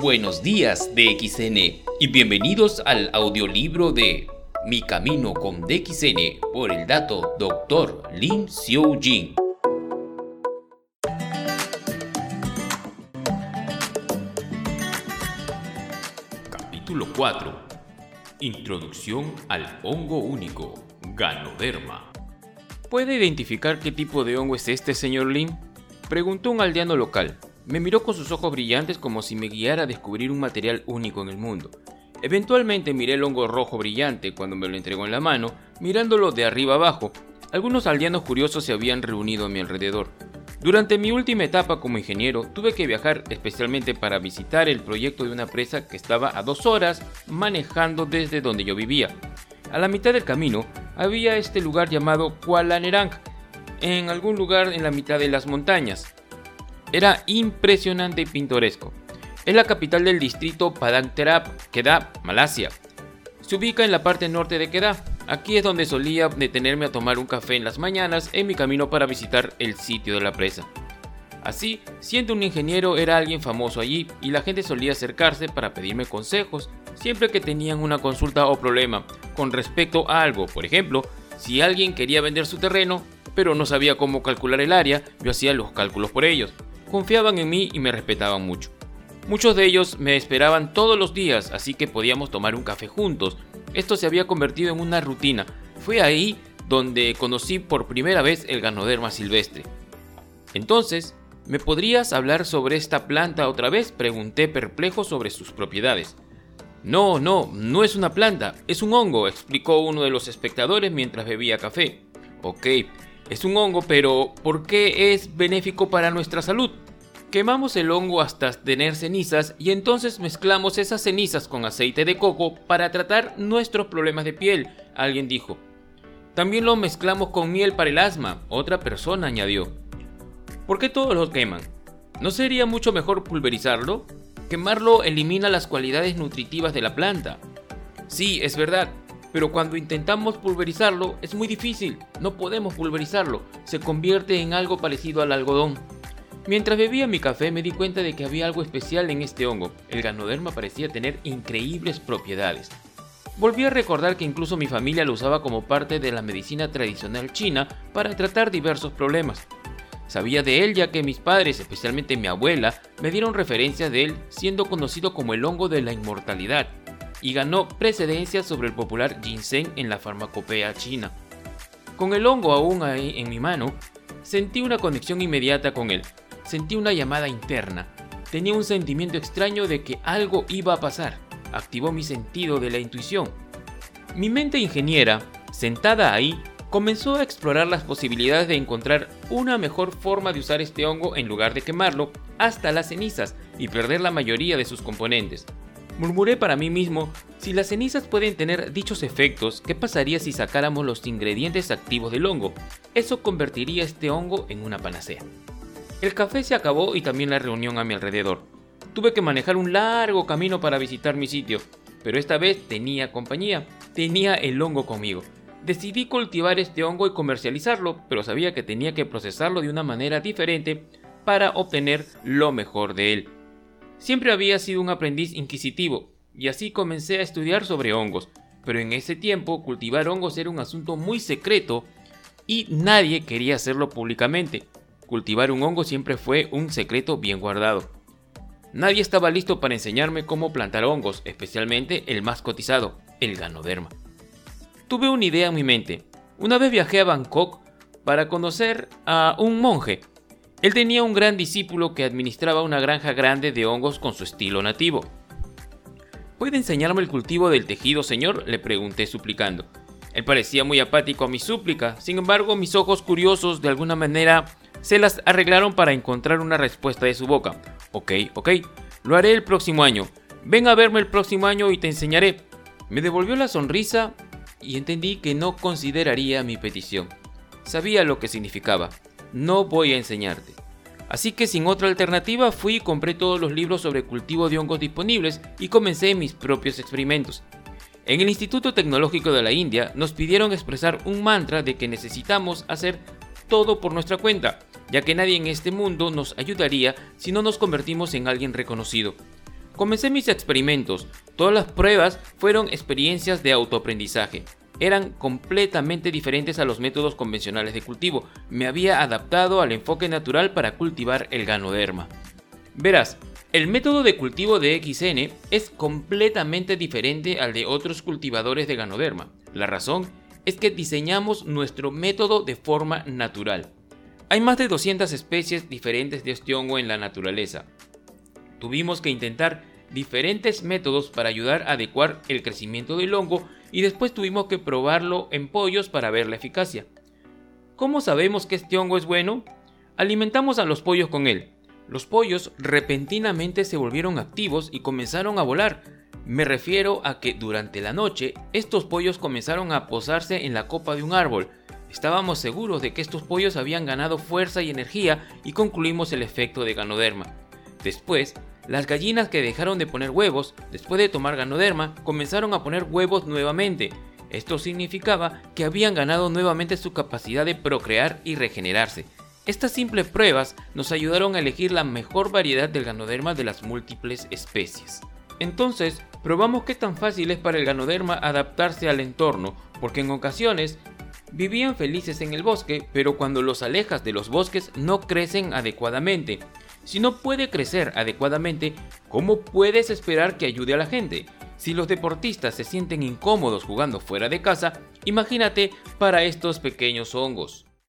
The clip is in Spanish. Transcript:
Buenos días DXN y bienvenidos al audiolibro de Mi Camino con DXN por el dato Dr. Lin Xiu. Capítulo 4 Introducción al hongo único, Ganoderma. ¿Puede identificar qué tipo de hongo es este, señor Lin? Preguntó un aldeano local. Me miró con sus ojos brillantes como si me guiara a descubrir un material único en el mundo. Eventualmente miré el hongo rojo brillante cuando me lo entregó en la mano, mirándolo de arriba abajo. Algunos aldeanos curiosos se habían reunido a mi alrededor. Durante mi última etapa como ingeniero, tuve que viajar especialmente para visitar el proyecto de una presa que estaba a dos horas manejando desde donde yo vivía. A la mitad del camino había este lugar llamado Kuala Nerang, en algún lugar en la mitad de las montañas. Era impresionante y pintoresco. Es la capital del distrito Padang Terap, Kedah, Malasia. Se ubica en la parte norte de Kedah. Aquí es donde solía detenerme a tomar un café en las mañanas en mi camino para visitar el sitio de la presa. Así, siendo un ingeniero era alguien famoso allí y la gente solía acercarse para pedirme consejos siempre que tenían una consulta o problema con respecto a algo. Por ejemplo, si alguien quería vender su terreno, pero no sabía cómo calcular el área, yo hacía los cálculos por ellos confiaban en mí y me respetaban mucho. Muchos de ellos me esperaban todos los días, así que podíamos tomar un café juntos. Esto se había convertido en una rutina. Fue ahí donde conocí por primera vez el ganoderma silvestre. Entonces, ¿me podrías hablar sobre esta planta otra vez? Pregunté perplejo sobre sus propiedades. No, no, no es una planta, es un hongo, explicó uno de los espectadores mientras bebía café. Ok, es un hongo, pero ¿por qué es benéfico para nuestra salud? Quemamos el hongo hasta tener cenizas y entonces mezclamos esas cenizas con aceite de coco para tratar nuestros problemas de piel, alguien dijo. También lo mezclamos con miel para el asma, otra persona añadió. ¿Por qué todos lo queman? ¿No sería mucho mejor pulverizarlo? Quemarlo elimina las cualidades nutritivas de la planta. Sí, es verdad, pero cuando intentamos pulverizarlo es muy difícil, no podemos pulverizarlo, se convierte en algo parecido al algodón. Mientras bebía mi café me di cuenta de que había algo especial en este hongo, el ganoderma parecía tener increíbles propiedades. Volví a recordar que incluso mi familia lo usaba como parte de la medicina tradicional china para tratar diversos problemas. Sabía de él ya que mis padres, especialmente mi abuela, me dieron referencias de él siendo conocido como el hongo de la inmortalidad, y ganó precedencia sobre el popular ginseng en la farmacopea china. Con el hongo aún ahí en mi mano, sentí una conexión inmediata con él. Sentí una llamada interna. Tenía un sentimiento extraño de que algo iba a pasar. Activó mi sentido de la intuición. Mi mente ingeniera, sentada ahí, comenzó a explorar las posibilidades de encontrar una mejor forma de usar este hongo en lugar de quemarlo hasta las cenizas y perder la mayoría de sus componentes. Murmuré para mí mismo, si las cenizas pueden tener dichos efectos, ¿qué pasaría si sacáramos los ingredientes activos del hongo? Eso convertiría este hongo en una panacea. El café se acabó y también la reunión a mi alrededor. Tuve que manejar un largo camino para visitar mi sitio, pero esta vez tenía compañía, tenía el hongo conmigo. Decidí cultivar este hongo y comercializarlo, pero sabía que tenía que procesarlo de una manera diferente para obtener lo mejor de él. Siempre había sido un aprendiz inquisitivo, y así comencé a estudiar sobre hongos, pero en ese tiempo cultivar hongos era un asunto muy secreto y nadie quería hacerlo públicamente. Cultivar un hongo siempre fue un secreto bien guardado. Nadie estaba listo para enseñarme cómo plantar hongos, especialmente el más cotizado, el ganoderma. Tuve una idea en mi mente. Una vez viajé a Bangkok para conocer a un monje él tenía un gran discípulo que administraba una granja grande de hongos con su estilo nativo. ¿Puede enseñarme el cultivo del tejido, señor? le pregunté suplicando. Él parecía muy apático a mi súplica, sin embargo mis ojos curiosos de alguna manera se las arreglaron para encontrar una respuesta de su boca. Ok, ok, lo haré el próximo año. Ven a verme el próximo año y te enseñaré. Me devolvió la sonrisa y entendí que no consideraría mi petición. Sabía lo que significaba no voy a enseñarte. Así que sin otra alternativa fui y compré todos los libros sobre cultivo de hongos disponibles y comencé mis propios experimentos. En el Instituto Tecnológico de la India nos pidieron expresar un mantra de que necesitamos hacer todo por nuestra cuenta, ya que nadie en este mundo nos ayudaría si no nos convertimos en alguien reconocido. Comencé mis experimentos. Todas las pruebas fueron experiencias de autoaprendizaje. Eran completamente diferentes a los métodos convencionales de cultivo. Me había adaptado al enfoque natural para cultivar el ganoderma. Verás, el método de cultivo de XN es completamente diferente al de otros cultivadores de ganoderma. La razón es que diseñamos nuestro método de forma natural. Hay más de 200 especies diferentes de este hongo en la naturaleza. Tuvimos que intentar diferentes métodos para ayudar a adecuar el crecimiento del hongo y después tuvimos que probarlo en pollos para ver la eficacia. ¿Cómo sabemos que este hongo es bueno? Alimentamos a los pollos con él. Los pollos repentinamente se volvieron activos y comenzaron a volar. Me refiero a que durante la noche estos pollos comenzaron a posarse en la copa de un árbol. Estábamos seguros de que estos pollos habían ganado fuerza y energía y concluimos el efecto de ganoderma. Después, las gallinas que dejaron de poner huevos, después de tomar ganoderma, comenzaron a poner huevos nuevamente. Esto significaba que habían ganado nuevamente su capacidad de procrear y regenerarse. Estas simples pruebas nos ayudaron a elegir la mejor variedad del ganoderma de las múltiples especies. Entonces, probamos qué tan fácil es para el ganoderma adaptarse al entorno, porque en ocasiones vivían felices en el bosque, pero cuando los alejas de los bosques no crecen adecuadamente. Si no puede crecer adecuadamente, ¿cómo puedes esperar que ayude a la gente? Si los deportistas se sienten incómodos jugando fuera de casa, imagínate para estos pequeños hongos.